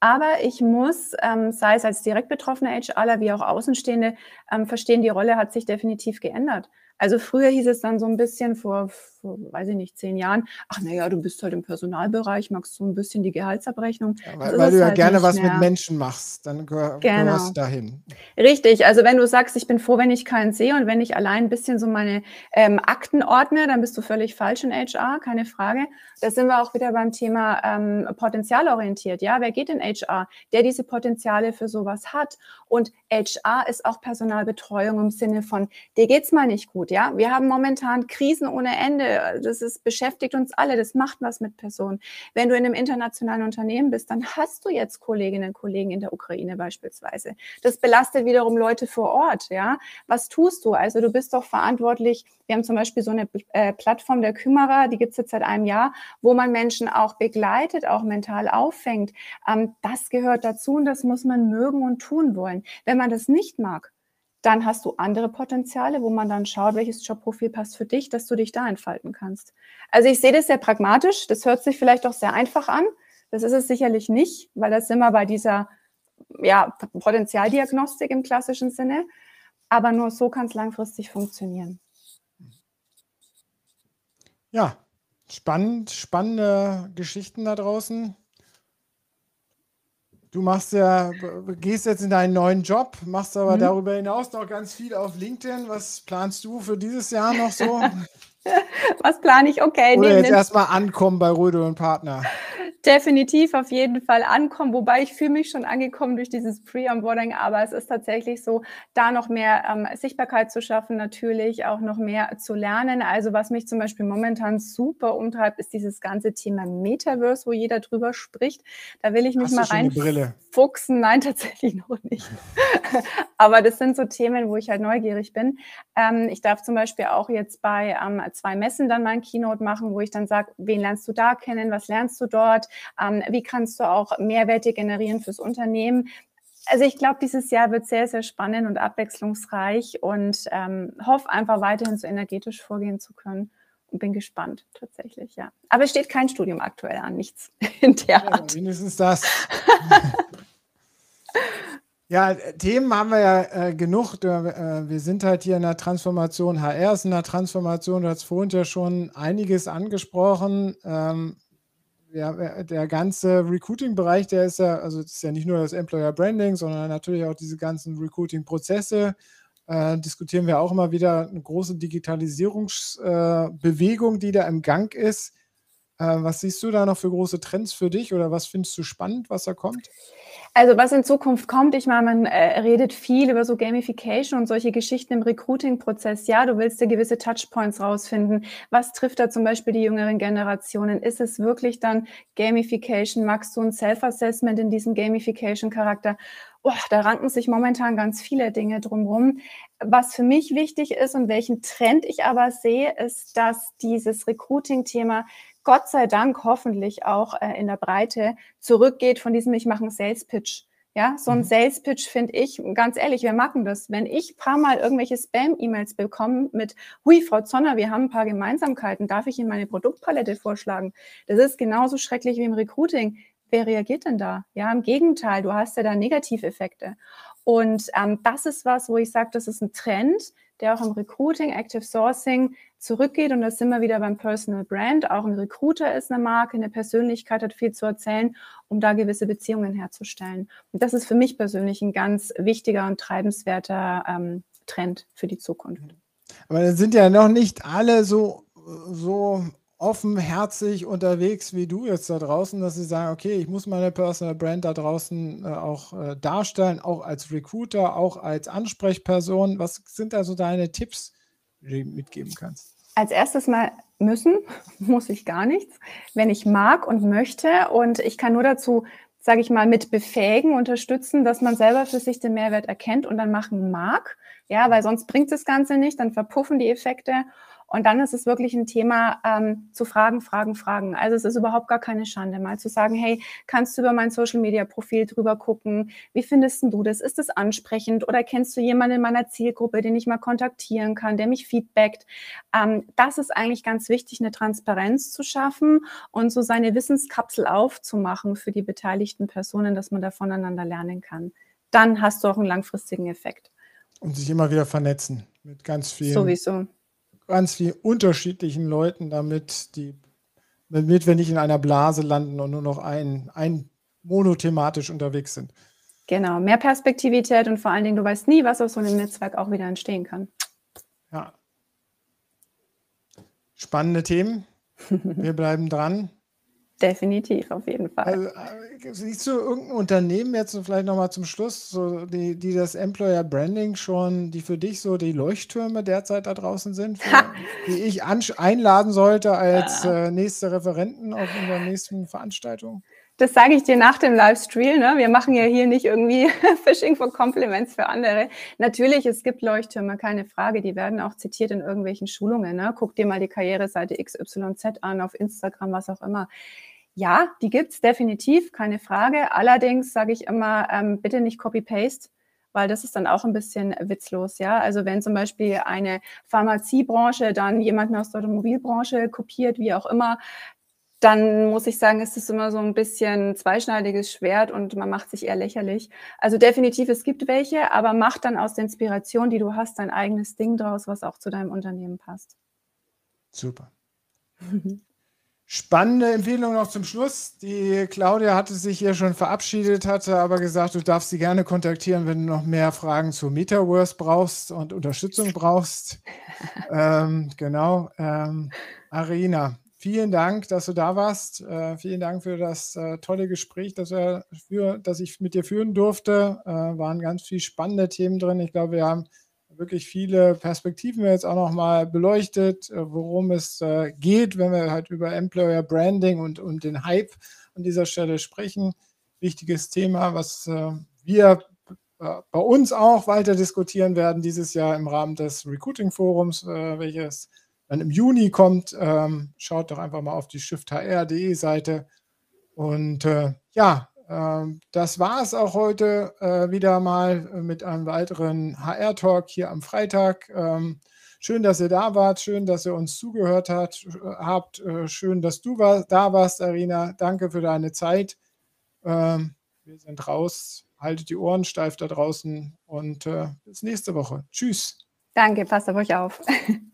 Aber ich muss, ähm, sei es als direkt betroffene HRler wie auch Außenstehende, ähm, verstehen, die Rolle hat sich definitiv geändert. Also früher hieß es dann so ein bisschen vor, vor weiß ich nicht, zehn Jahren, ach naja, du bist halt im Personalbereich, magst so ein bisschen die Gehaltsabrechnung. Ja, weil, weil du ja halt gerne was mehr. mit Menschen machst, dann gehör, genau. gehörst du dahin. Richtig, also wenn du sagst, ich bin froh, wenn ich keinen sehe und wenn ich allein ein bisschen so meine ähm, Akten ordne, dann bist du völlig falsch in HR, keine Frage. Da sind wir auch wieder beim Thema ähm, potenzialorientiert. Ja, wer geht in HR? Der diese Potenziale für sowas hat. Und HR ist auch Personalbetreuung im Sinne von, dir geht's mal nicht gut. Ja, wir haben momentan Krisen ohne Ende. Das ist, beschäftigt uns alle. Das macht was mit Personen. Wenn du in einem internationalen Unternehmen bist, dann hast du jetzt Kolleginnen und Kollegen in der Ukraine beispielsweise. Das belastet wiederum Leute vor Ort. Ja, was tust du? Also du bist doch verantwortlich. Wir haben zum Beispiel so eine äh, Plattform der Kümmerer, die gibt es jetzt seit einem Jahr, wo man Menschen auch begleitet, auch mental auffängt. Ähm, das gehört dazu und das muss man mögen und tun wollen. Wenn man das nicht mag, dann hast du andere Potenziale, wo man dann schaut, welches Jobprofil passt für dich, dass du dich da entfalten kannst. Also ich sehe das sehr pragmatisch. Das hört sich vielleicht auch sehr einfach an. Das ist es sicherlich nicht, weil das wir bei dieser ja, Potenzialdiagnostik im klassischen Sinne. Aber nur so kann es langfristig funktionieren. Ja, spannend, spannende Geschichten da draußen. Du machst ja, gehst jetzt in deinen neuen Job, machst aber mhm. darüber hinaus noch ganz viel auf LinkedIn. Was planst du für dieses Jahr noch so? Was plane ich? Okay. Oder jetzt erstmal ankommen bei Röde und Partner definitiv auf jeden Fall ankommen, wobei ich fühle mich schon angekommen durch dieses Pre-Onboarding, aber es ist tatsächlich so, da noch mehr ähm, Sichtbarkeit zu schaffen, natürlich auch noch mehr zu lernen. Also was mich zum Beispiel momentan super umtreibt, ist dieses ganze Thema Metaverse, wo jeder drüber spricht. Da will ich mich Hast mal reinfuchsen. Nein, tatsächlich noch nicht. aber das sind so Themen, wo ich halt neugierig bin. Ähm, ich darf zum Beispiel auch jetzt bei ähm, zwei Messen dann mein Keynote machen, wo ich dann sage, wen lernst du da kennen, was lernst du dort? Ähm, wie kannst du auch Mehrwerte generieren fürs Unternehmen? Also ich glaube, dieses Jahr wird sehr, sehr spannend und abwechslungsreich und ähm, hoffe einfach weiterhin so energetisch vorgehen zu können und bin gespannt tatsächlich, ja. Aber es steht kein Studium aktuell an, nichts in der Art. Ja, mindestens das. Ja, Themen haben wir ja äh, genug. Äh, wir sind halt hier in der Transformation. HR ist in der Transformation. Du hast vorhin ja schon einiges angesprochen. Ähm, ja, äh, der ganze Recruiting-Bereich, der ist ja, also ist ja nicht nur das Employer Branding, sondern natürlich auch diese ganzen Recruiting-Prozesse. Äh, diskutieren wir auch immer wieder eine große Digitalisierungsbewegung, äh, die da im Gang ist. Äh, was siehst du da noch für große Trends für dich oder was findest du spannend, was da kommt? Also was in Zukunft kommt, ich meine, man äh, redet viel über so Gamification und solche Geschichten im Recruiting-Prozess. Ja, du willst dir gewisse Touchpoints rausfinden. Was trifft da zum Beispiel die jüngeren Generationen? Ist es wirklich dann Gamification? Magst du ein Self-Assessment in diesem Gamification-Charakter? Oh, da ranken sich momentan ganz viele Dinge drumherum. Was für mich wichtig ist und welchen Trend ich aber sehe, ist, dass dieses Recruiting-Thema Gott sei Dank hoffentlich auch äh, in der Breite zurückgeht von diesem, ich mache einen Sales Pitch. Ja, so ein mhm. Sales Pitch finde ich, ganz ehrlich, wir machen das. Wenn ich paar Mal irgendwelche Spam-E-Mails bekomme mit, hui, Frau Zonner, wir haben ein paar Gemeinsamkeiten, darf ich Ihnen meine Produktpalette vorschlagen? Das ist genauso schrecklich wie im Recruiting. Wer reagiert denn da? Ja, im Gegenteil, du hast ja da Negativeffekte. Und ähm, das ist was, wo ich sage, das ist ein Trend, der auch im Recruiting, Active Sourcing zurückgeht. Und da sind wir wieder beim Personal Brand. Auch ein Recruiter ist eine Marke, eine Persönlichkeit hat viel zu erzählen, um da gewisse Beziehungen herzustellen. Und das ist für mich persönlich ein ganz wichtiger und treibenswerter ähm, Trend für die Zukunft. Aber da sind ja noch nicht alle so, so offenherzig unterwegs wie du jetzt da draußen, dass sie sagen, okay, ich muss meine Personal Brand da draußen äh, auch äh, darstellen, auch als Recruiter, auch als Ansprechperson. Was sind da so deine Tipps, die du mitgeben kannst? Als erstes mal müssen, muss ich gar nichts. Wenn ich mag und möchte und ich kann nur dazu, sage ich mal, mit befähigen, unterstützen, dass man selber für sich den Mehrwert erkennt und dann machen mag. Ja, weil sonst bringt das Ganze nicht, dann verpuffen die Effekte. Und dann ist es wirklich ein Thema ähm, zu fragen, fragen, fragen. Also es ist überhaupt gar keine Schande, mal zu sagen, hey, kannst du über mein Social-Media-Profil drüber gucken? Wie findest du das? Ist es ansprechend? Oder kennst du jemanden in meiner Zielgruppe, den ich mal kontaktieren kann, der mich feedbackt? Ähm, das ist eigentlich ganz wichtig, eine Transparenz zu schaffen und so seine Wissenskapsel aufzumachen für die beteiligten Personen, dass man da voneinander lernen kann. Dann hast du auch einen langfristigen Effekt. Und sich immer wieder vernetzen mit ganz vielen Sowieso ganz vielen unterschiedlichen Leuten, damit die damit wir nicht in einer Blase landen und nur noch ein, ein monothematisch unterwegs sind. Genau, mehr Perspektivität und vor allen Dingen, du weißt nie, was aus so einem Netzwerk auch wieder entstehen kann. Ja. Spannende Themen. Wir bleiben dran. Definitiv, auf jeden Fall. Also, äh, siehst du irgendein Unternehmen jetzt vielleicht nochmal zum Schluss, so die, die das Employer Branding schon, die für dich so die Leuchttürme derzeit da draußen sind, für, die ich einladen sollte als äh, nächste Referenten auf unserer nächsten Veranstaltung? Das sage ich dir nach dem Livestream. Ne? Wir machen ja hier nicht irgendwie Phishing for Compliments für andere. Natürlich, es gibt Leuchttürme, keine Frage. Die werden auch zitiert in irgendwelchen Schulungen. Ne? Guck dir mal die Karriereseite XYZ an, auf Instagram, was auch immer. Ja, die gibt's definitiv, keine Frage. Allerdings sage ich immer, ähm, bitte nicht Copy-Paste weil das ist dann auch ein bisschen witzlos, ja. Also wenn zum Beispiel eine Pharmaziebranche dann jemanden aus der Automobilbranche kopiert, wie auch immer, dann muss ich sagen, ist es immer so ein bisschen zweischneidiges Schwert und man macht sich eher lächerlich. Also definitiv, es gibt welche, aber mach dann aus der Inspiration, die du hast, dein eigenes Ding draus, was auch zu deinem Unternehmen passt. Super. Spannende Empfehlung noch zum Schluss. Die Claudia hatte sich hier schon verabschiedet, hatte aber gesagt, du darfst sie gerne kontaktieren, wenn du noch mehr Fragen zu Metaverse brauchst und Unterstützung brauchst. ähm, genau. Ähm, Arena, Vielen Dank, dass du da warst. Äh, vielen Dank für das äh, tolle Gespräch, das, wir für, das ich mit dir führen durfte. Äh, waren ganz viele spannende Themen drin. Ich glaube, wir haben wirklich viele Perspektiven jetzt auch nochmal beleuchtet, äh, worum es äh, geht, wenn wir halt über Employer Branding und, und den Hype an dieser Stelle sprechen. Wichtiges Thema, was äh, wir bei uns auch weiter diskutieren werden dieses Jahr im Rahmen des Recruiting Forums, welches dann im Juni kommt. Ähm, schaut doch einfach mal auf die shifthr.de Seite. Und äh, ja, äh, das war es auch heute äh, wieder mal mit einem weiteren HR-Talk hier am Freitag. Ähm, schön, dass ihr da wart, schön, dass ihr uns zugehört hat, habt. Äh, schön, dass du war, da warst, Arina. Danke für deine Zeit. Ähm, wir sind raus. Haltet die Ohren steif da draußen und äh, bis nächste Woche. Tschüss. Danke, passt auf euch auf.